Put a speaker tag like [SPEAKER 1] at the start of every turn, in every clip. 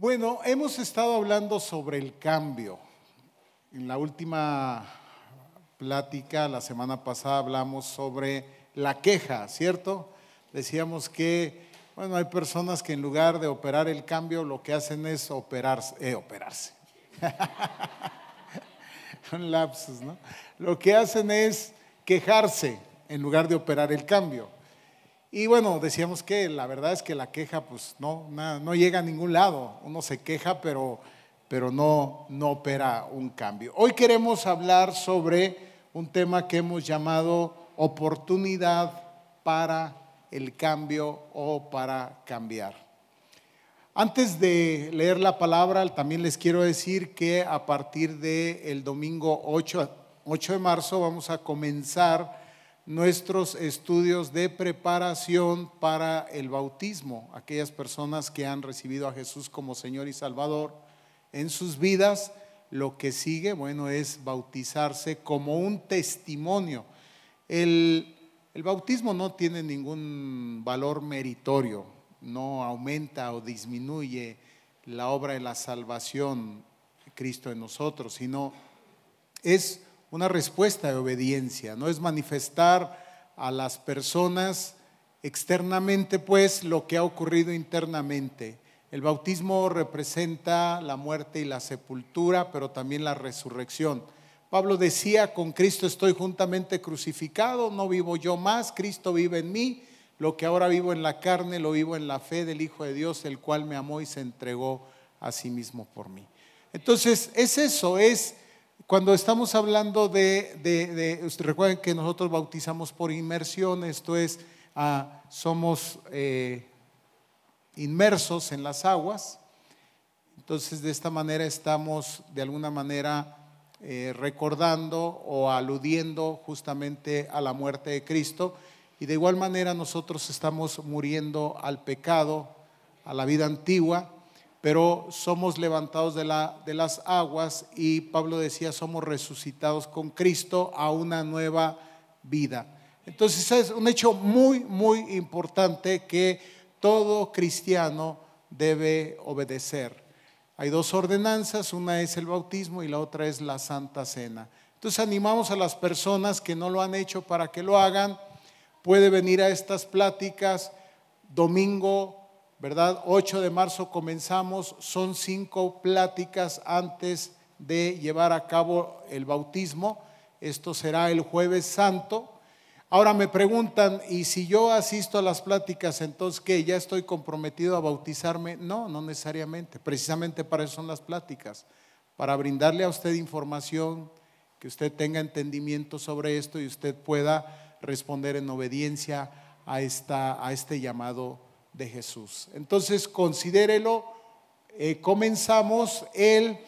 [SPEAKER 1] Bueno, hemos estado hablando sobre el cambio. En la última plática, la semana pasada, hablamos sobre la queja, ¿cierto? Decíamos que, bueno, hay personas que en lugar de operar el cambio, lo que hacen es operarse. Eh, operarse. Un lapsus, ¿no? Lo que hacen es quejarse en lugar de operar el cambio. Y bueno, decíamos que la verdad es que la queja pues no, no, llega a ningún lado. Uno se queja, pero, pero no, no opera un cambio. Hoy queremos hablar sobre un tema que hemos llamado oportunidad para el cambio o para cambiar. Antes de leer la palabra, también les quiero decir que a partir del domingo 8, 8 de marzo vamos a comenzar nuestros estudios de preparación para el bautismo, aquellas personas que han recibido a Jesús como Señor y Salvador en sus vidas, lo que sigue, bueno, es bautizarse como un testimonio. El, el bautismo no tiene ningún valor meritorio, no aumenta o disminuye la obra de la salvación de Cristo en nosotros, sino es una respuesta de obediencia, no es manifestar a las personas externamente pues lo que ha ocurrido internamente. El bautismo representa la muerte y la sepultura, pero también la resurrección. Pablo decía, con Cristo estoy juntamente crucificado, no vivo yo más, Cristo vive en mí, lo que ahora vivo en la carne lo vivo en la fe del Hijo de Dios, el cual me amó y se entregó a sí mismo por mí. Entonces, es eso, es cuando estamos hablando de, recuerden que nosotros bautizamos por inmersión, esto es, ah, somos eh, inmersos en las aguas, entonces de esta manera estamos de alguna manera eh, recordando o aludiendo justamente a la muerte de Cristo. Y de igual manera nosotros estamos muriendo al pecado, a la vida antigua pero somos levantados de, la, de las aguas y Pablo decía, somos resucitados con Cristo a una nueva vida. Entonces es un hecho muy, muy importante que todo cristiano debe obedecer. Hay dos ordenanzas, una es el bautismo y la otra es la Santa Cena. Entonces animamos a las personas que no lo han hecho para que lo hagan. Puede venir a estas pláticas domingo ¿verdad? 8 de marzo comenzamos, son cinco pláticas antes de llevar a cabo el bautismo. Esto será el jueves santo. Ahora me preguntan, ¿y si yo asisto a las pláticas, entonces qué? ¿Ya estoy comprometido a bautizarme? No, no necesariamente. Precisamente para eso son las pláticas, para brindarle a usted información, que usted tenga entendimiento sobre esto y usted pueda responder en obediencia a, esta, a este llamado de Jesús. Entonces, considérelo. Eh, comenzamos el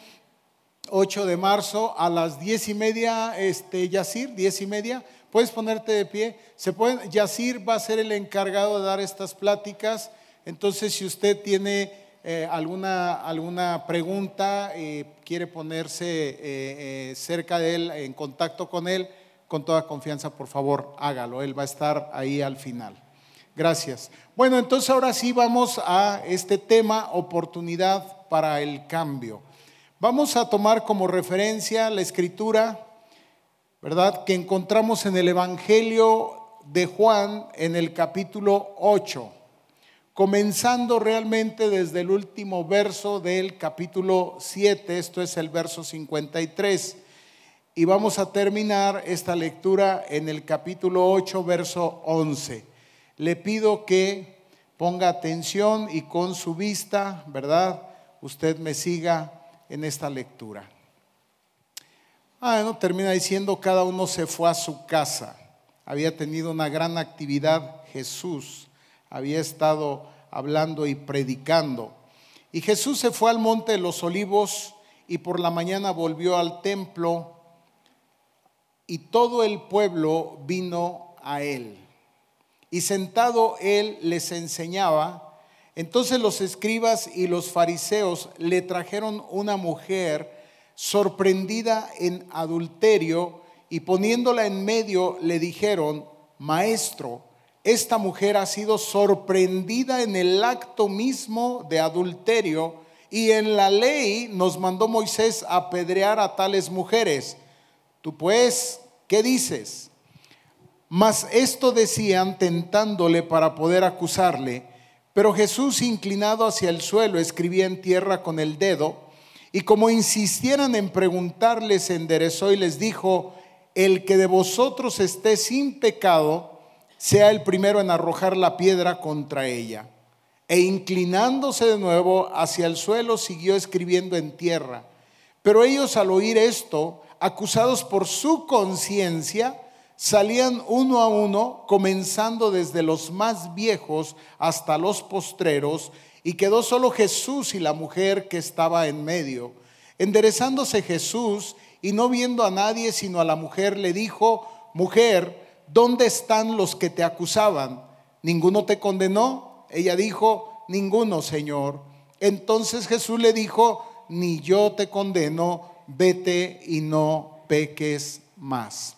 [SPEAKER 1] 8 de marzo a las 10 y media, este, Yacir, 10 y media. Puedes ponerte de pie. Se pueden, Yacir va a ser el encargado de dar estas pláticas. Entonces, si usted tiene eh, alguna, alguna pregunta, eh, quiere ponerse cerca de él, en contacto con él, con toda confianza, por favor, hágalo. Él va a estar ahí al final. Gracias. Bueno, entonces ahora sí vamos a este tema, oportunidad para el cambio. Vamos a tomar como referencia la escritura, ¿verdad? Que encontramos en el Evangelio de Juan en el capítulo 8, comenzando realmente desde el último verso del capítulo 7, esto es el verso 53. Y vamos a terminar esta lectura en el capítulo 8, verso 11 le pido que ponga atención y con su vista, ¿verdad? Usted me siga en esta lectura. Ah, no, termina diciendo, cada uno se fue a su casa. Había tenido una gran actividad Jesús. Había estado hablando y predicando. Y Jesús se fue al monte de los olivos y por la mañana volvió al templo y todo el pueblo vino a él y sentado él les enseñaba. Entonces los escribas y los fariseos le trajeron una mujer sorprendida en adulterio y poniéndola en medio le dijeron, maestro, esta mujer ha sido sorprendida en el acto mismo de adulterio y en la ley nos mandó Moisés apedrear a tales mujeres. Tú pues, ¿qué dices? Mas esto decían tentándole para poder acusarle. Pero Jesús, inclinado hacia el suelo, escribía en tierra con el dedo, y como insistieran en preguntarles, se enderezó y les dijo, el que de vosotros esté sin pecado, sea el primero en arrojar la piedra contra ella. E inclinándose de nuevo hacia el suelo, siguió escribiendo en tierra. Pero ellos al oír esto, acusados por su conciencia, salían uno a uno, comenzando desde los más viejos hasta los postreros, y quedó solo Jesús y la mujer que estaba en medio. Enderezándose Jesús y no viendo a nadie sino a la mujer, le dijo, mujer, ¿dónde están los que te acusaban? ¿Ninguno te condenó? Ella dijo, ninguno, Señor. Entonces Jesús le dijo, ni yo te condeno, vete y no peques más.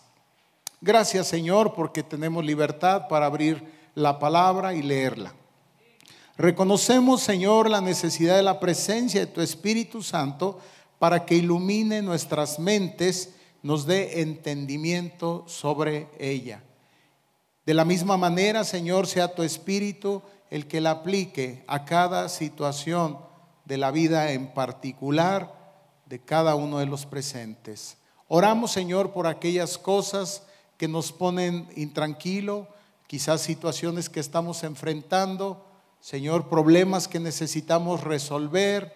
[SPEAKER 1] Gracias Señor porque tenemos libertad para abrir la palabra y leerla. Reconocemos Señor la necesidad de la presencia de tu Espíritu Santo para que ilumine nuestras mentes, nos dé entendimiento sobre ella. De la misma manera, Señor, sea tu Espíritu el que la aplique a cada situación de la vida en particular de cada uno de los presentes. Oramos, Señor, por aquellas cosas que nos ponen intranquilo, quizás situaciones que estamos enfrentando, Señor, problemas que necesitamos resolver,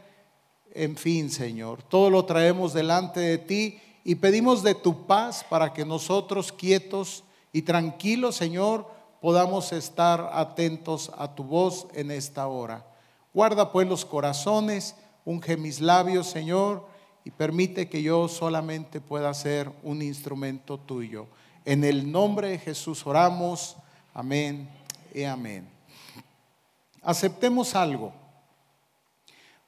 [SPEAKER 1] en fin, Señor, todo lo traemos delante de ti y pedimos de tu paz para que nosotros quietos y tranquilos, Señor, podamos estar atentos a tu voz en esta hora. Guarda pues los corazones, unge mis labios, Señor, y permite que yo solamente pueda ser un instrumento tuyo. En el nombre de Jesús oramos. Amén y amén. Aceptemos algo.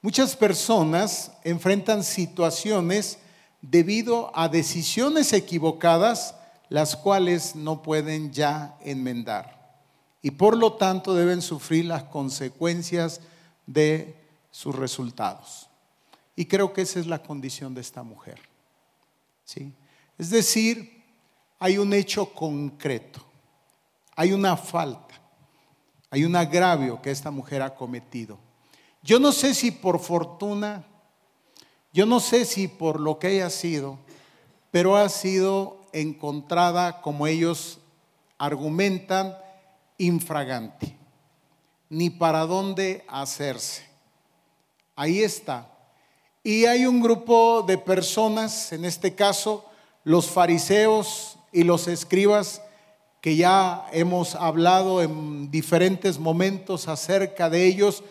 [SPEAKER 1] Muchas personas enfrentan situaciones debido a decisiones equivocadas, las cuales no pueden ya enmendar. Y por lo tanto deben sufrir las consecuencias de sus resultados. Y creo que esa es la condición de esta mujer. ¿Sí? Es decir, hay un hecho concreto, hay una falta, hay un agravio que esta mujer ha cometido. Yo no sé si por fortuna, yo no sé si por lo que haya sido, pero ha sido encontrada, como ellos argumentan, infragante, ni para dónde hacerse. Ahí está. Y hay un grupo de personas, en este caso, los fariseos, y los escribas que ya hemos hablado en diferentes momentos acerca de ellos,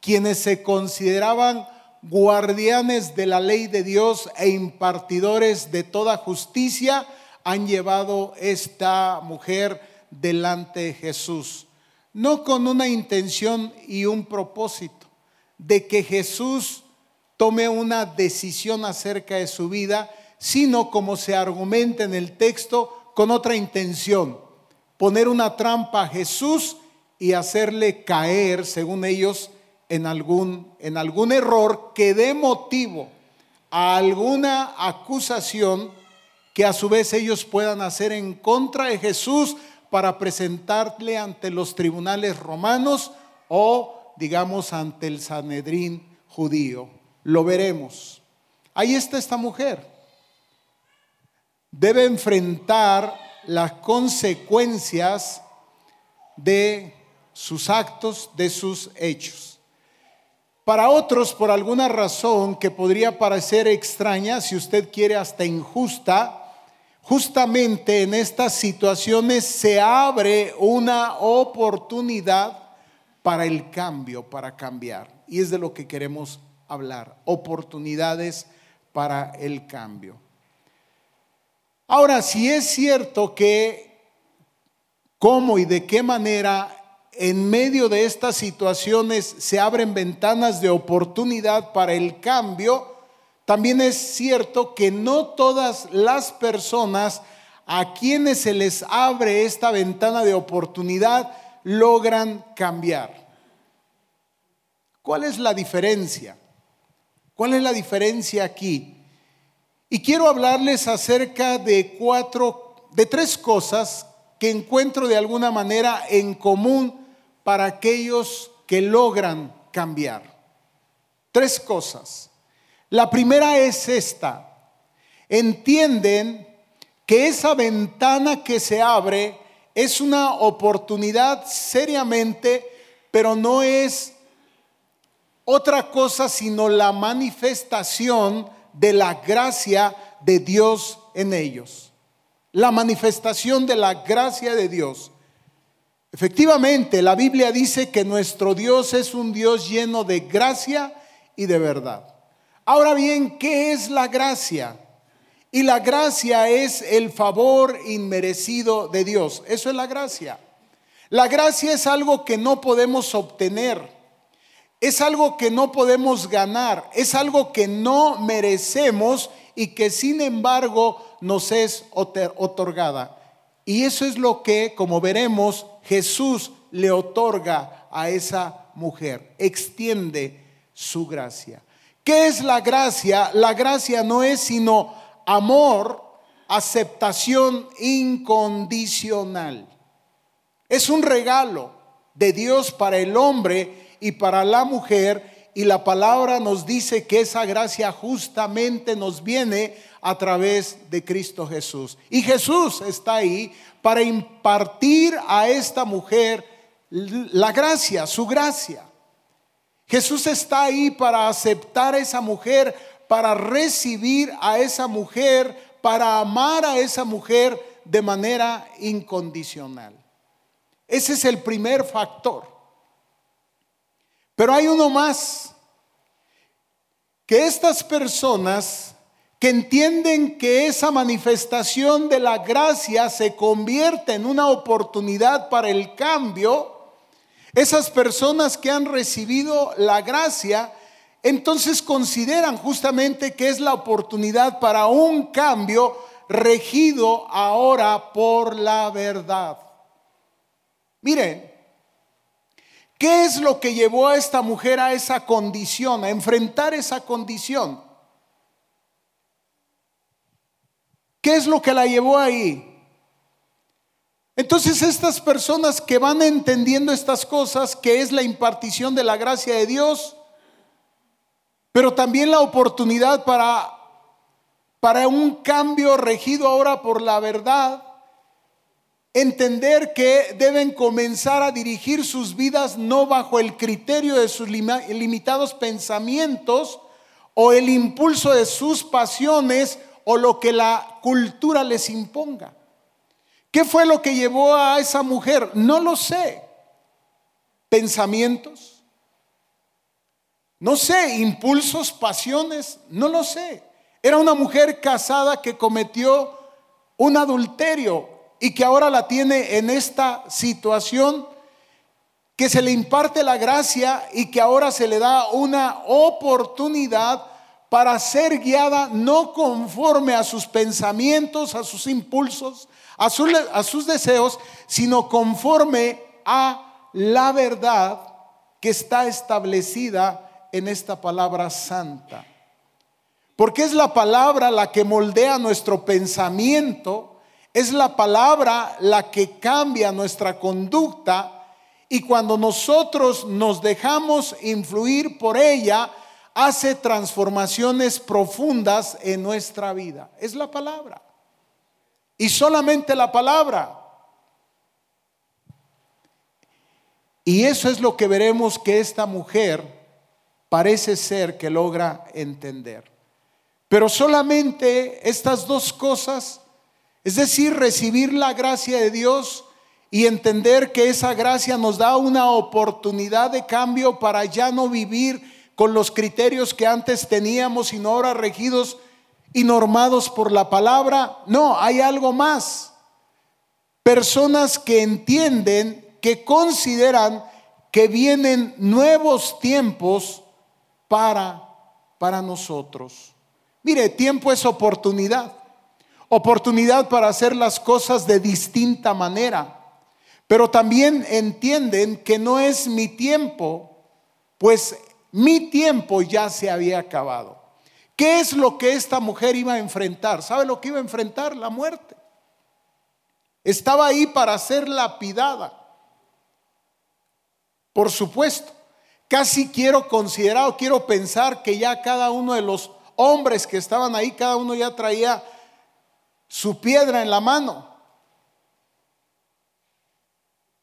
[SPEAKER 1] quienes se consideraban guardianes de la ley de Dios e impartidores de toda justicia, han llevado esta mujer delante de Jesús, no con una intención y un propósito de que Jesús tome una decisión acerca de su vida, sino como se argumenta en el texto con otra intención, poner una trampa a Jesús y hacerle caer, según ellos, en algún, en algún error que dé motivo a alguna acusación que a su vez ellos puedan hacer en contra de Jesús para presentarle ante los tribunales romanos o, digamos, ante el Sanedrín judío. Lo veremos. Ahí está esta mujer debe enfrentar las consecuencias de sus actos, de sus hechos. Para otros, por alguna razón que podría parecer extraña, si usted quiere hasta injusta, justamente en estas situaciones se abre una oportunidad para el cambio, para cambiar. Y es de lo que queremos hablar, oportunidades para el cambio. Ahora, si es cierto que cómo y de qué manera en medio de estas situaciones se abren ventanas de oportunidad para el cambio, también es cierto que no todas las personas a quienes se les abre esta ventana de oportunidad logran cambiar. ¿Cuál es la diferencia? ¿Cuál es la diferencia aquí? Y quiero hablarles acerca de cuatro, de tres cosas que encuentro de alguna manera en común para aquellos que logran cambiar. Tres cosas. La primera es esta. Entienden que esa ventana que se abre es una oportunidad seriamente, pero no es otra cosa sino la manifestación de la gracia de Dios en ellos. La manifestación de la gracia de Dios. Efectivamente, la Biblia dice que nuestro Dios es un Dios lleno de gracia y de verdad. Ahora bien, ¿qué es la gracia? Y la gracia es el favor inmerecido de Dios. Eso es la gracia. La gracia es algo que no podemos obtener. Es algo que no podemos ganar. Es algo que no merecemos y que sin embargo nos es otorgada. Y eso es lo que, como veremos, Jesús le otorga a esa mujer. Extiende su gracia. ¿Qué es la gracia? La gracia no es sino amor, aceptación incondicional. Es un regalo de Dios para el hombre y para la mujer y la palabra nos dice que esa gracia justamente nos viene a través de Cristo Jesús. Y Jesús está ahí para impartir a esta mujer la gracia, su gracia. Jesús está ahí para aceptar a esa mujer, para recibir a esa mujer, para amar a esa mujer de manera incondicional. Ese es el primer factor. Pero hay uno más, que estas personas que entienden que esa manifestación de la gracia se convierte en una oportunidad para el cambio, esas personas que han recibido la gracia, entonces consideran justamente que es la oportunidad para un cambio regido ahora por la verdad. Miren, ¿qué es lo que llevó a esta mujer a esa condición, a enfrentar esa condición? ¿Qué es lo que la llevó ahí? Entonces estas personas que van entendiendo estas cosas, que es la impartición de la gracia de Dios, pero también la oportunidad para, para un cambio regido ahora por la verdad, entender que deben comenzar a dirigir sus vidas no bajo el criterio de sus limitados pensamientos o el impulso de sus pasiones o lo que la cultura les imponga. ¿Qué fue lo que llevó a esa mujer? No lo sé. Pensamientos. No sé, impulsos, pasiones, no lo sé. Era una mujer casada que cometió un adulterio y que ahora la tiene en esta situación que se le imparte la gracia y que ahora se le da una oportunidad para ser guiada no conforme a sus pensamientos, a sus impulsos, a, a sus deseos, sino conforme a la verdad que está establecida en esta palabra santa. Porque es la palabra la que moldea nuestro pensamiento, es la palabra la que cambia nuestra conducta y cuando nosotros nos dejamos influir por ella, hace transformaciones profundas en nuestra vida. Es la palabra. Y solamente la palabra. Y eso es lo que veremos que esta mujer parece ser que logra entender. Pero solamente estas dos cosas, es decir, recibir la gracia de Dios y entender que esa gracia nos da una oportunidad de cambio para ya no vivir con los criterios que antes teníamos, sino ahora regidos y normados por la palabra. No, hay algo más. Personas que entienden, que consideran que vienen nuevos tiempos para, para nosotros. Mire, tiempo es oportunidad. Oportunidad para hacer las cosas de distinta manera. Pero también entienden que no es mi tiempo, pues mi tiempo ya se había acabado. ¿Qué es lo que esta mujer iba a enfrentar? ¿Sabe lo que iba a enfrentar? La muerte. Estaba ahí para ser lapidada. Por supuesto, casi quiero considerar o quiero pensar que ya cada uno de los hombres que estaban ahí, cada uno ya traía su piedra en la mano.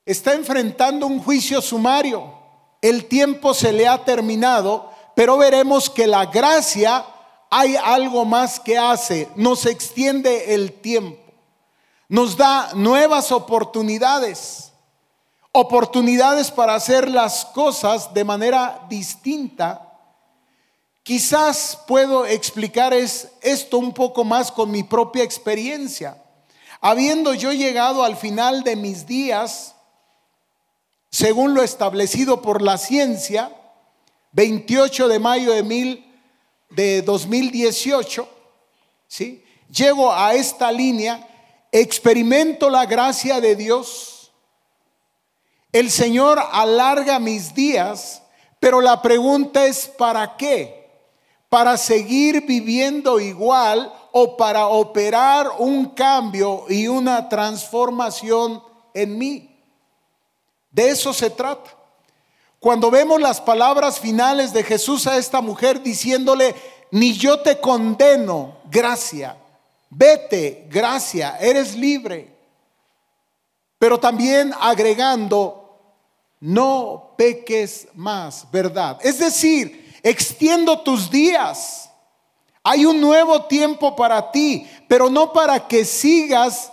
[SPEAKER 1] Está enfrentando un juicio sumario. El tiempo se le ha terminado, pero veremos que la gracia hay algo más que hace. Nos extiende el tiempo. Nos da nuevas oportunidades. Oportunidades para hacer las cosas de manera distinta Quizás puedo explicar es, esto un poco más con mi propia experiencia. Habiendo yo llegado al final de mis días, según lo establecido por la ciencia, 28 de mayo de, mil, de 2018, ¿sí? llego a esta línea, experimento la gracia de Dios, el Señor alarga mis días, pero la pregunta es, ¿para qué? Para seguir viviendo igual o para operar un cambio y una transformación en mí. De eso se trata. Cuando vemos las palabras finales de Jesús a esta mujer diciéndole, ni yo te condeno, gracia, vete, gracia, eres libre. Pero también agregando, no peques más, ¿verdad? Es decir, extiendo tus días. Hay un nuevo tiempo para ti, pero no para que sigas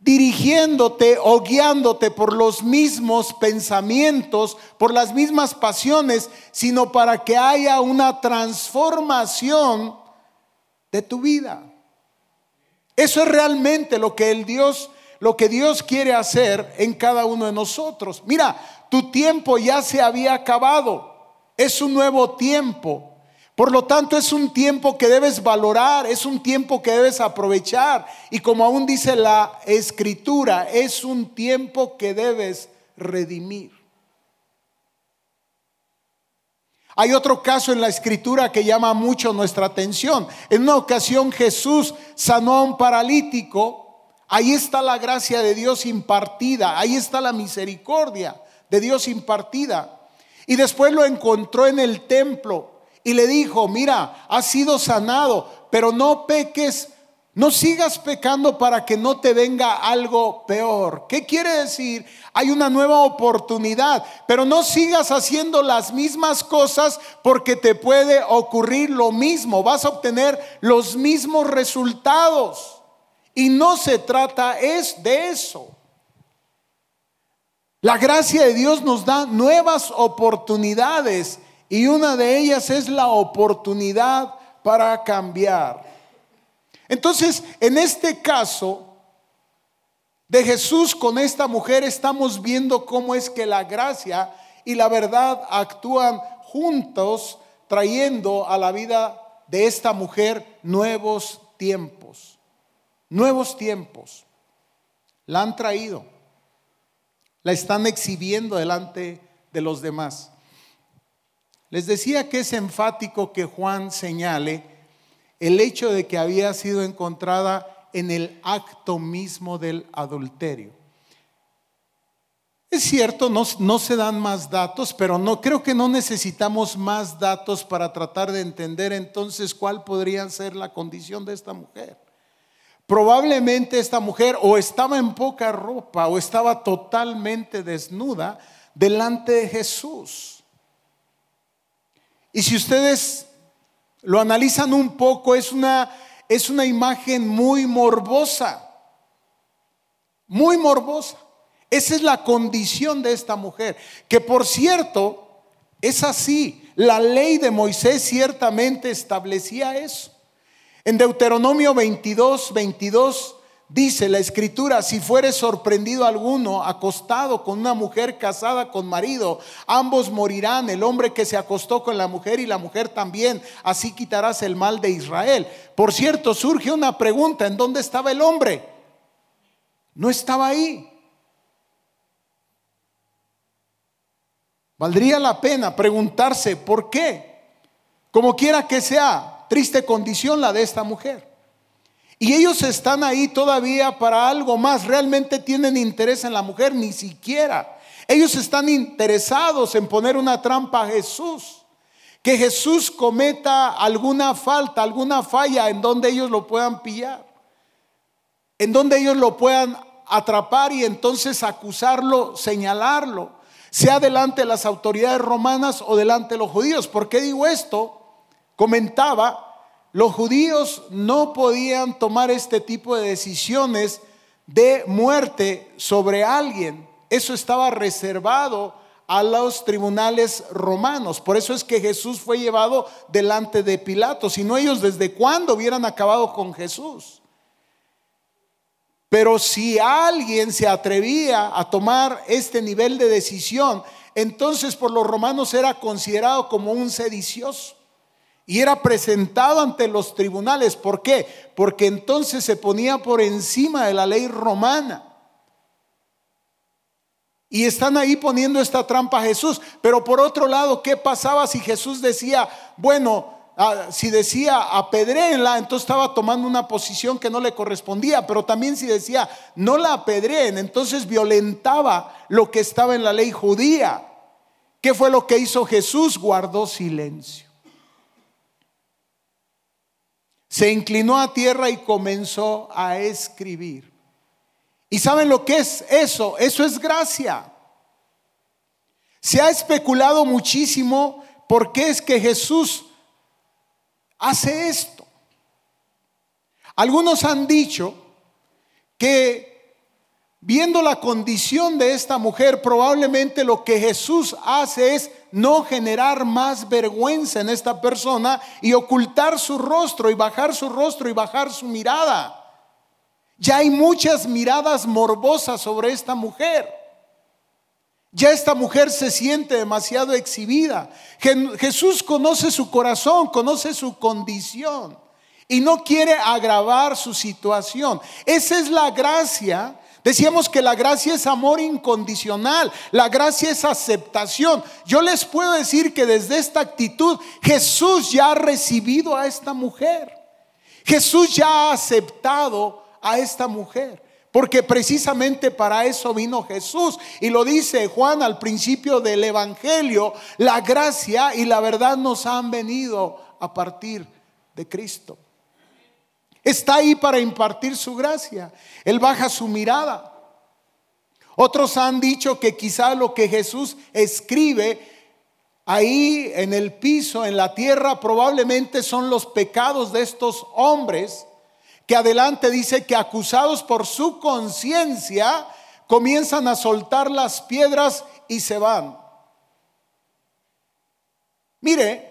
[SPEAKER 1] dirigiéndote o guiándote por los mismos pensamientos, por las mismas pasiones, sino para que haya una transformación de tu vida. Eso es realmente lo que el Dios lo que Dios quiere hacer en cada uno de nosotros. Mira, tu tiempo ya se había acabado. Es un nuevo tiempo. Por lo tanto, es un tiempo que debes valorar, es un tiempo que debes aprovechar. Y como aún dice la escritura, es un tiempo que debes redimir. Hay otro caso en la escritura que llama mucho nuestra atención. En una ocasión Jesús sanó a un paralítico. Ahí está la gracia de Dios impartida. Ahí está la misericordia de Dios impartida. Y después lo encontró en el templo y le dijo, mira, has sido sanado, pero no peques, no sigas pecando para que no te venga algo peor. ¿Qué quiere decir? Hay una nueva oportunidad, pero no sigas haciendo las mismas cosas porque te puede ocurrir lo mismo, vas a obtener los mismos resultados. Y no se trata es de eso. La gracia de Dios nos da nuevas oportunidades y una de ellas es la oportunidad para cambiar. Entonces, en este caso de Jesús con esta mujer estamos viendo cómo es que la gracia y la verdad actúan juntos trayendo a la vida de esta mujer nuevos tiempos. Nuevos tiempos. La han traído la están exhibiendo delante de los demás. Les decía que es enfático que Juan señale el hecho de que había sido encontrada en el acto mismo del adulterio. Es cierto, no, se dan más datos, pero no creo que no necesitamos más datos para tratar de entender entonces cuál podría ser la condición de esta mujer. Probablemente esta mujer o estaba en poca ropa o estaba totalmente desnuda delante de Jesús. Y si ustedes lo analizan un poco, es una, es una imagen muy morbosa, muy morbosa. Esa es la condición de esta mujer, que por cierto es así. La ley de Moisés ciertamente establecía eso. En Deuteronomio 22, 22 dice la escritura, si fuere sorprendido alguno acostado con una mujer casada con marido, ambos morirán, el hombre que se acostó con la mujer y la mujer también, así quitarás el mal de Israel. Por cierto, surge una pregunta, ¿en dónde estaba el hombre? No estaba ahí. Valdría la pena preguntarse por qué, como quiera que sea, triste condición la de esta mujer. Y ellos están ahí todavía para algo más, realmente tienen interés en la mujer, ni siquiera. Ellos están interesados en poner una trampa a Jesús. Que Jesús cometa alguna falta, alguna falla en donde ellos lo puedan pillar. En donde ellos lo puedan atrapar y entonces acusarlo, señalarlo, sea delante de las autoridades romanas o delante de los judíos. ¿Por qué digo esto? Comentaba, los judíos no podían tomar este tipo de decisiones de muerte sobre alguien. Eso estaba reservado a los tribunales romanos. Por eso es que Jesús fue llevado delante de Pilato. Si no ellos desde cuándo hubieran acabado con Jesús. Pero si alguien se atrevía a tomar este nivel de decisión, entonces por los romanos era considerado como un sedicioso. Y era presentado ante los tribunales. ¿Por qué? Porque entonces se ponía por encima de la ley romana. Y están ahí poniendo esta trampa a Jesús. Pero por otro lado, ¿qué pasaba si Jesús decía, bueno, Ah, si decía apedréenla, entonces estaba tomando una posición que no le correspondía, pero también si decía no la apedreen, entonces violentaba lo que estaba en la ley judía. ¿Qué fue lo que hizo Jesús? Guardó silencio. Se inclinó a tierra y comenzó a escribir. ¿Y saben lo que es eso? Eso es gracia. Se ha especulado muchísimo por qué es que Jesús hace esto. Algunos han dicho que viendo la condición de esta mujer, probablemente lo que Jesús hace es no generar más vergüenza en esta persona y ocultar su rostro y bajar su rostro y bajar su mirada. Ya hay muchas miradas morbosas sobre esta mujer. Ya esta mujer se siente demasiado exhibida. Jesús conoce su corazón, conoce su condición y no quiere agravar su situación. Esa es la gracia. Decíamos que la gracia es amor incondicional, la gracia es aceptación. Yo les puedo decir que desde esta actitud Jesús ya ha recibido a esta mujer. Jesús ya ha aceptado a esta mujer. Porque precisamente para eso vino Jesús. Y lo dice Juan al principio del Evangelio, la gracia y la verdad nos han venido a partir de Cristo. Está ahí para impartir su gracia. Él baja su mirada. Otros han dicho que quizá lo que Jesús escribe ahí en el piso, en la tierra, probablemente son los pecados de estos hombres que adelante dice que acusados por su conciencia comienzan a soltar las piedras y se van. Mire,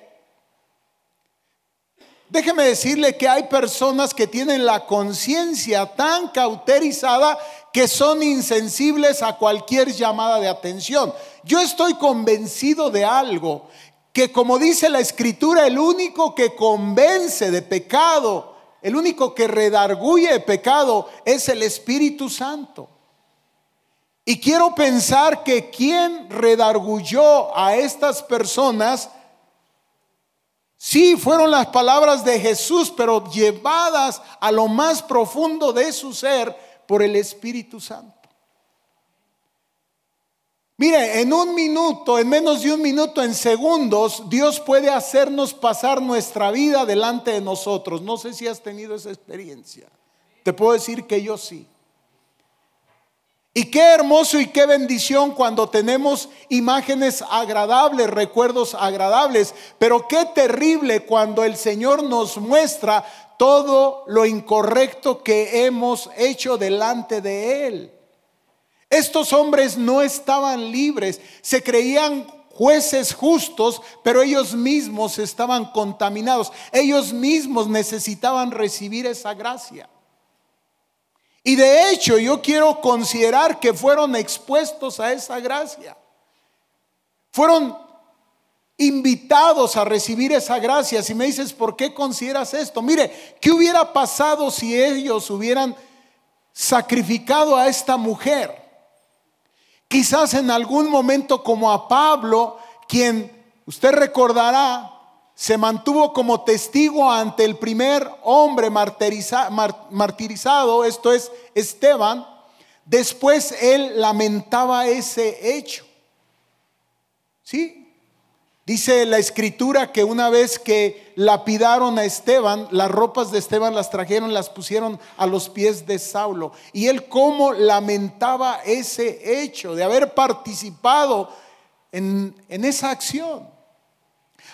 [SPEAKER 1] déjeme decirle que hay personas que tienen la conciencia tan cauterizada que son insensibles a cualquier llamada de atención. Yo estoy convencido de algo, que como dice la escritura, el único que convence de pecado, el único que redarguye pecado es el Espíritu Santo. Y quiero pensar que quien redarguyó a estas personas, sí fueron las palabras de Jesús, pero llevadas a lo más profundo de su ser por el Espíritu Santo. Mire, en un minuto, en menos de un minuto, en segundos, Dios puede hacernos pasar nuestra vida delante de nosotros. No sé si has tenido esa experiencia. Te puedo decir que yo sí. Y qué hermoso y qué bendición cuando tenemos imágenes agradables, recuerdos agradables, pero qué terrible cuando el Señor nos muestra todo lo incorrecto que hemos hecho delante de Él. Estos hombres no estaban libres, se creían jueces justos, pero ellos mismos estaban contaminados. Ellos mismos necesitaban recibir esa gracia. Y de hecho yo quiero considerar que fueron expuestos a esa gracia. Fueron invitados a recibir esa gracia. Si me dices, ¿por qué consideras esto? Mire, ¿qué hubiera pasado si ellos hubieran sacrificado a esta mujer? Quizás en algún momento como a Pablo, quien usted recordará, se mantuvo como testigo ante el primer hombre martirizado, esto es Esteban, después él lamentaba ese hecho. ¿Sí? Dice la escritura que una vez que lapidaron a Esteban, las ropas de Esteban las trajeron, las pusieron a los pies de Saulo. Y él cómo lamentaba ese hecho de haber participado en, en esa acción.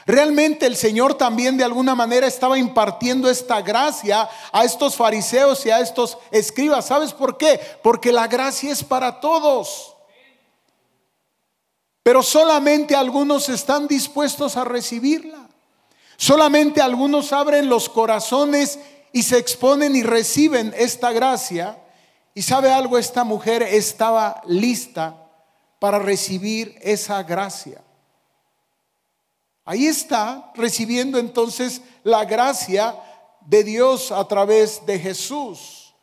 [SPEAKER 1] Realmente el Señor también de alguna manera estaba impartiendo esta gracia a estos fariseos y a estos escribas. ¿Sabes por qué? Porque la gracia es para todos. Pero solamente algunos están dispuestos a recibirla. Solamente algunos abren los corazones y se exponen y reciben esta gracia. Y sabe algo, esta mujer estaba lista para recibir esa gracia. Ahí está recibiendo entonces la gracia de Dios a través de Jesús.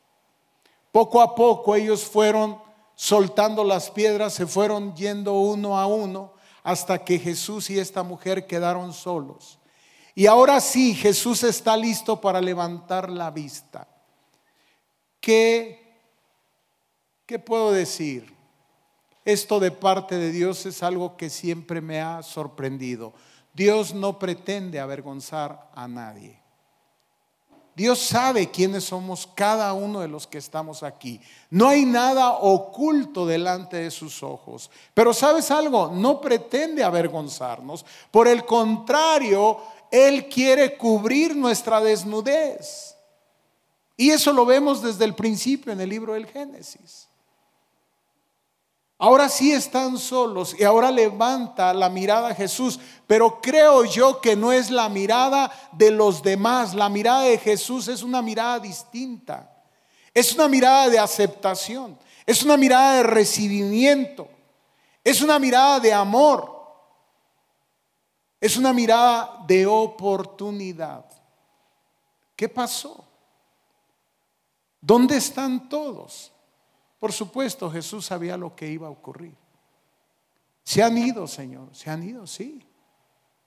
[SPEAKER 1] Poco a poco ellos fueron soltando las piedras, se fueron yendo uno a uno hasta que Jesús y esta mujer quedaron solos. Y ahora sí, Jesús está listo para levantar la vista. ¿Qué, qué puedo decir? Esto de parte de Dios es algo que siempre me ha sorprendido. Dios no pretende avergonzar a nadie. Dios sabe quiénes somos cada uno de los que estamos aquí. No hay nada oculto delante de sus ojos. Pero sabes algo, no pretende avergonzarnos. Por el contrario, Él quiere cubrir nuestra desnudez. Y eso lo vemos desde el principio en el libro del Génesis. Ahora sí están solos y ahora levanta la mirada a Jesús, pero creo yo que no es la mirada de los demás, la mirada de Jesús es una mirada distinta, es una mirada de aceptación, es una mirada de recibimiento, es una mirada de amor, es una mirada de oportunidad. ¿Qué pasó? ¿Dónde están todos? Por supuesto, Jesús sabía lo que iba a ocurrir. Se han ido, Señor, se han ido, sí.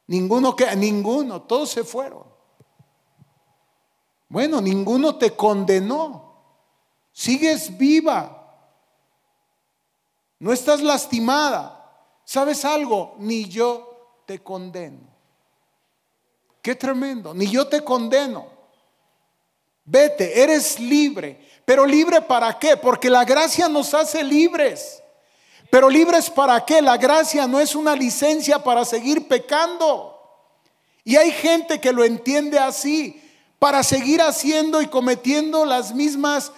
[SPEAKER 1] Ninguno que ninguno, todos se fueron. Bueno, ninguno te condenó. Sigues viva. No estás lastimada. ¿Sabes algo? Ni yo te condeno. Qué tremendo. Ni yo te condeno. Vete, eres libre. Pero libre para qué? Porque la gracia nos hace libres. Pero libres para qué? La gracia no es una licencia para seguir pecando. Y hay gente que lo entiende así, para seguir haciendo y cometiendo las mismas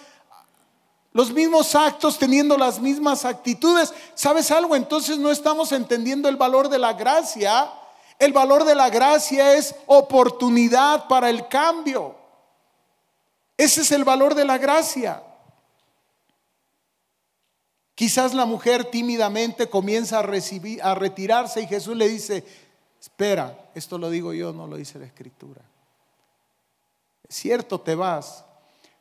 [SPEAKER 1] los mismos actos, teniendo las mismas actitudes. ¿Sabes algo? Entonces no estamos entendiendo el valor de la gracia. El valor de la gracia es oportunidad para el cambio. Ese es el valor de la gracia. Quizás la mujer tímidamente comienza a, retirarse y Jesús le dice, espera, esto lo digo yo, no lo dice la escritura. Es cierto, te vas,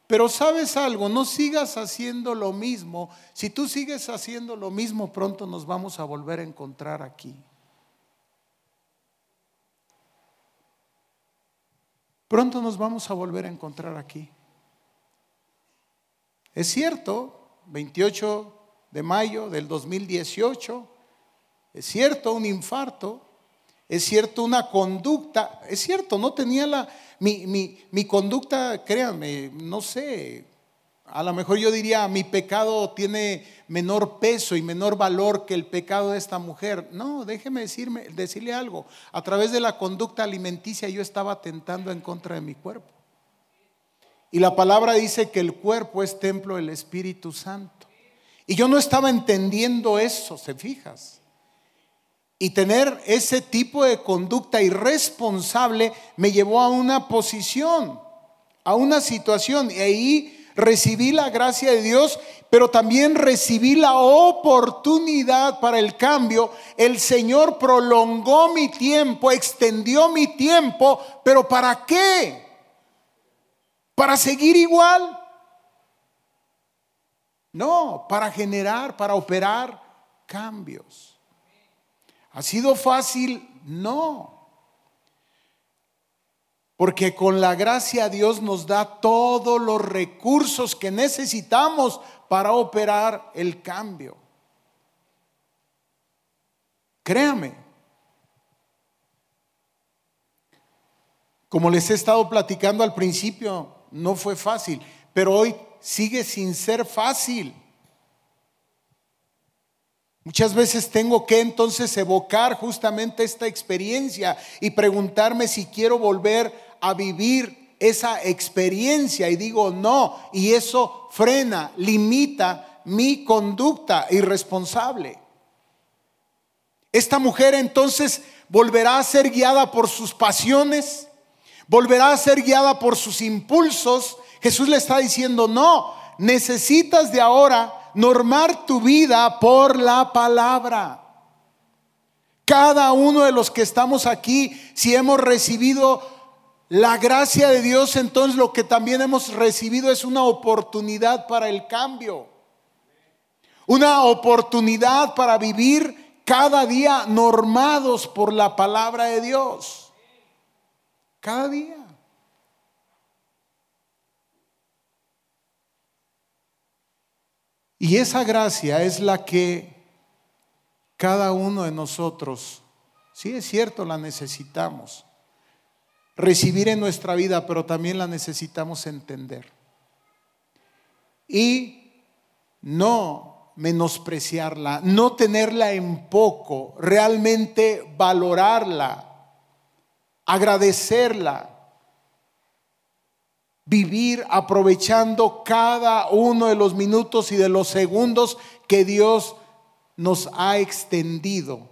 [SPEAKER 1] pero sabes algo, no sigas haciendo lo mismo. Si tú sigues haciendo lo mismo, pronto nos vamos a volver a encontrar aquí. Pronto nos vamos a volver a encontrar aquí. Es cierto, 28 de mayo del 2018, es cierto, un infarto, es cierto, una conducta, es cierto, no tenía la, mi, mi conducta, créanme, no sé, a lo mejor yo diría, mi pecado tiene menor peso y menor valor que el pecado de esta mujer. No, déjeme decirme, decirle algo. A través de la conducta alimenticia yo estaba atentando en contra de mi cuerpo. Y la palabra dice que el cuerpo es templo del Espíritu Santo. Y yo no estaba entendiendo eso, ¿se fijas? Y tener ese tipo de conducta irresponsable me llevó a una posición, a una situación. Y ahí recibí la gracia de Dios, pero también recibí la oportunidad para el cambio. El Señor prolongó mi tiempo, extendió mi tiempo, pero ¿para qué? Para seguir igual. No, para generar, para operar cambios. ¿Ha sido fácil? No. Porque con la gracia Dios nos da todos los recursos que necesitamos para operar el cambio. Créame. Como les he estado platicando al principio, no fue fácil, pero hoy sigue sin ser fácil. Muchas veces tengo que entonces evocar justamente esta experiencia y preguntarme si quiero volver a vivir esa experiencia y digo no, y eso frena, limita mi conducta irresponsable. Esta mujer entonces volverá a ser guiada por sus pasiones, volverá a ser guiada por sus impulsos. Jesús le está diciendo, no, necesitas de ahora normar tu vida por la palabra. Cada uno de los que estamos aquí, si hemos recibido la gracia de Dios, entonces lo que también hemos recibido es una oportunidad para el cambio. Una oportunidad para vivir cada día normados por la palabra de Dios. Cada día. Y esa gracia es la que cada uno de nosotros, sí es cierto, la necesitamos recibir en nuestra vida, pero también la necesitamos entender. Y no menospreciarla, no tenerla en poco, realmente valorarla, agradecerla vivir aprovechando cada uno de los minutos y de los segundos que Dios nos ha extendido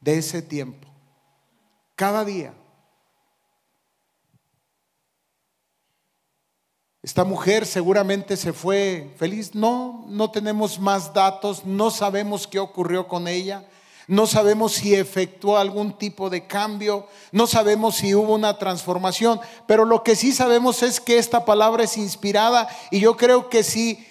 [SPEAKER 1] de ese tiempo. Cada día. Esta mujer seguramente se fue feliz. No, no tenemos más datos, no sabemos qué ocurrió con ella. No sabemos si efectuó algún tipo de cambio, no sabemos si hubo una transformación, pero lo que sí sabemos es que esta palabra es inspirada y yo creo que si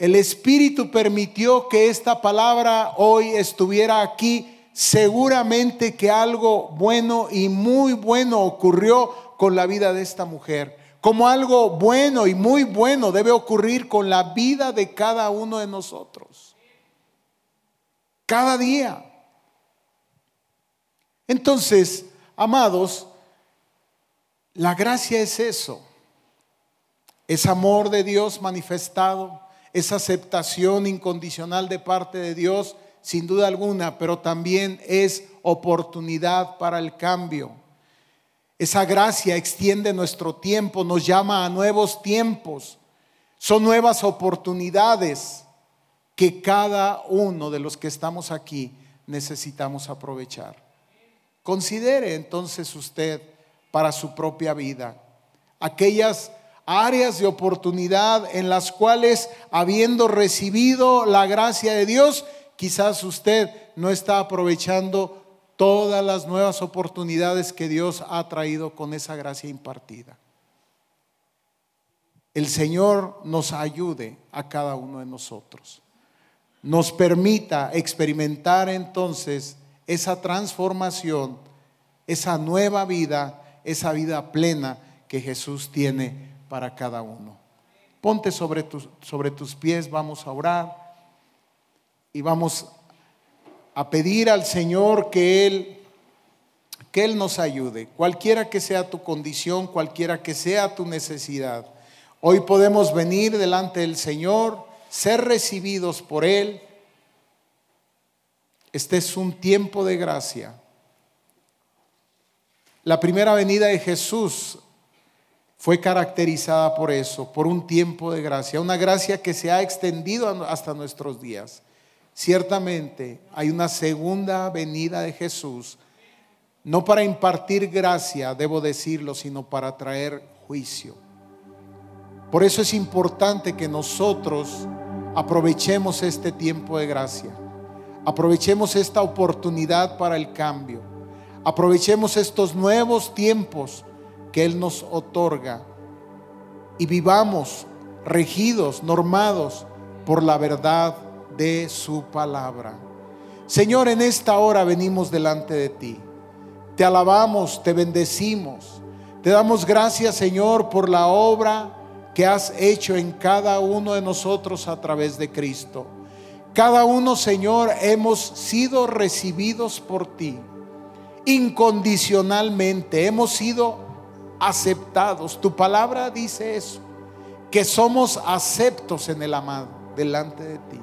[SPEAKER 1] el Espíritu permitió que esta palabra hoy estuviera aquí, seguramente que algo bueno y muy bueno ocurrió con la vida de esta mujer. Como algo bueno y muy bueno debe ocurrir con la vida de cada uno de nosotros cada día. Entonces, amados, la gracia es eso, es amor de Dios manifestado, es aceptación incondicional de parte de Dios, sin duda alguna, pero también es oportunidad para el cambio. Esa gracia extiende nuestro tiempo, nos llama a nuevos tiempos, son nuevas oportunidades que cada uno de los que estamos aquí necesitamos aprovechar. Considere entonces usted para su propia vida aquellas áreas de oportunidad en las cuales, habiendo recibido la gracia de Dios, quizás usted no está aprovechando todas las nuevas oportunidades que Dios ha traído con esa gracia impartida. El Señor nos ayude a cada uno de nosotros nos permita experimentar entonces esa transformación, esa nueva vida, esa vida plena que Jesús tiene para cada uno. Ponte sobre tus, sobre tus pies, vamos a orar y vamos a pedir al Señor que Él, que Él nos ayude, cualquiera que sea tu condición, cualquiera que sea tu necesidad. Hoy podemos venir delante del Señor ser recibidos por Él. Este es un tiempo de gracia. La primera venida de Jesús fue caracterizada por eso, por un tiempo de gracia, una gracia que se ha extendido hasta nuestros días. Ciertamente hay una segunda venida de Jesús, no para impartir gracia, debo decirlo, sino para traer juicio. Por eso es importante que nosotros Aprovechemos este tiempo de gracia. Aprovechemos esta oportunidad para el cambio. Aprovechemos estos nuevos tiempos que Él nos otorga y vivamos regidos, normados por la verdad de su palabra. Señor, en esta hora venimos delante de ti. Te alabamos, te bendecimos. Te damos gracias, Señor, por la obra que has hecho en cada uno de nosotros a través de Cristo. Cada uno, Señor, hemos sido recibidos por ti incondicionalmente, hemos sido aceptados. Tu palabra dice eso, que somos aceptos en el amado delante de ti.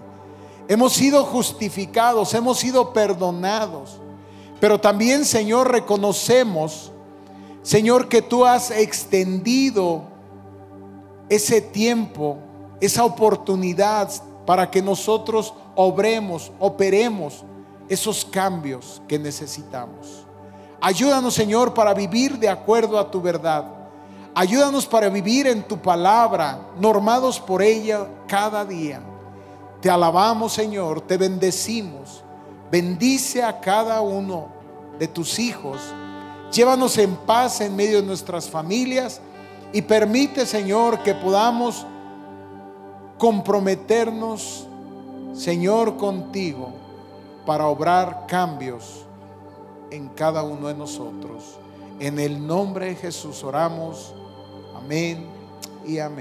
[SPEAKER 1] Hemos sido justificados, hemos sido perdonados. Pero también, Señor, reconocemos, Señor, que tú has extendido ese tiempo, esa oportunidad para que nosotros obremos, operemos esos cambios que necesitamos. Ayúdanos, Señor, para vivir de acuerdo a tu verdad. Ayúdanos para vivir en tu palabra, normados por ella cada día. Te alabamos, Señor, te bendecimos. Bendice a cada uno de tus hijos. Llévanos en paz en medio de nuestras familias y permite, Señor, que podamos comprometernos, Señor, contigo para obrar cambios en cada uno de nosotros. En el nombre de Jesús oramos. Amén y amén.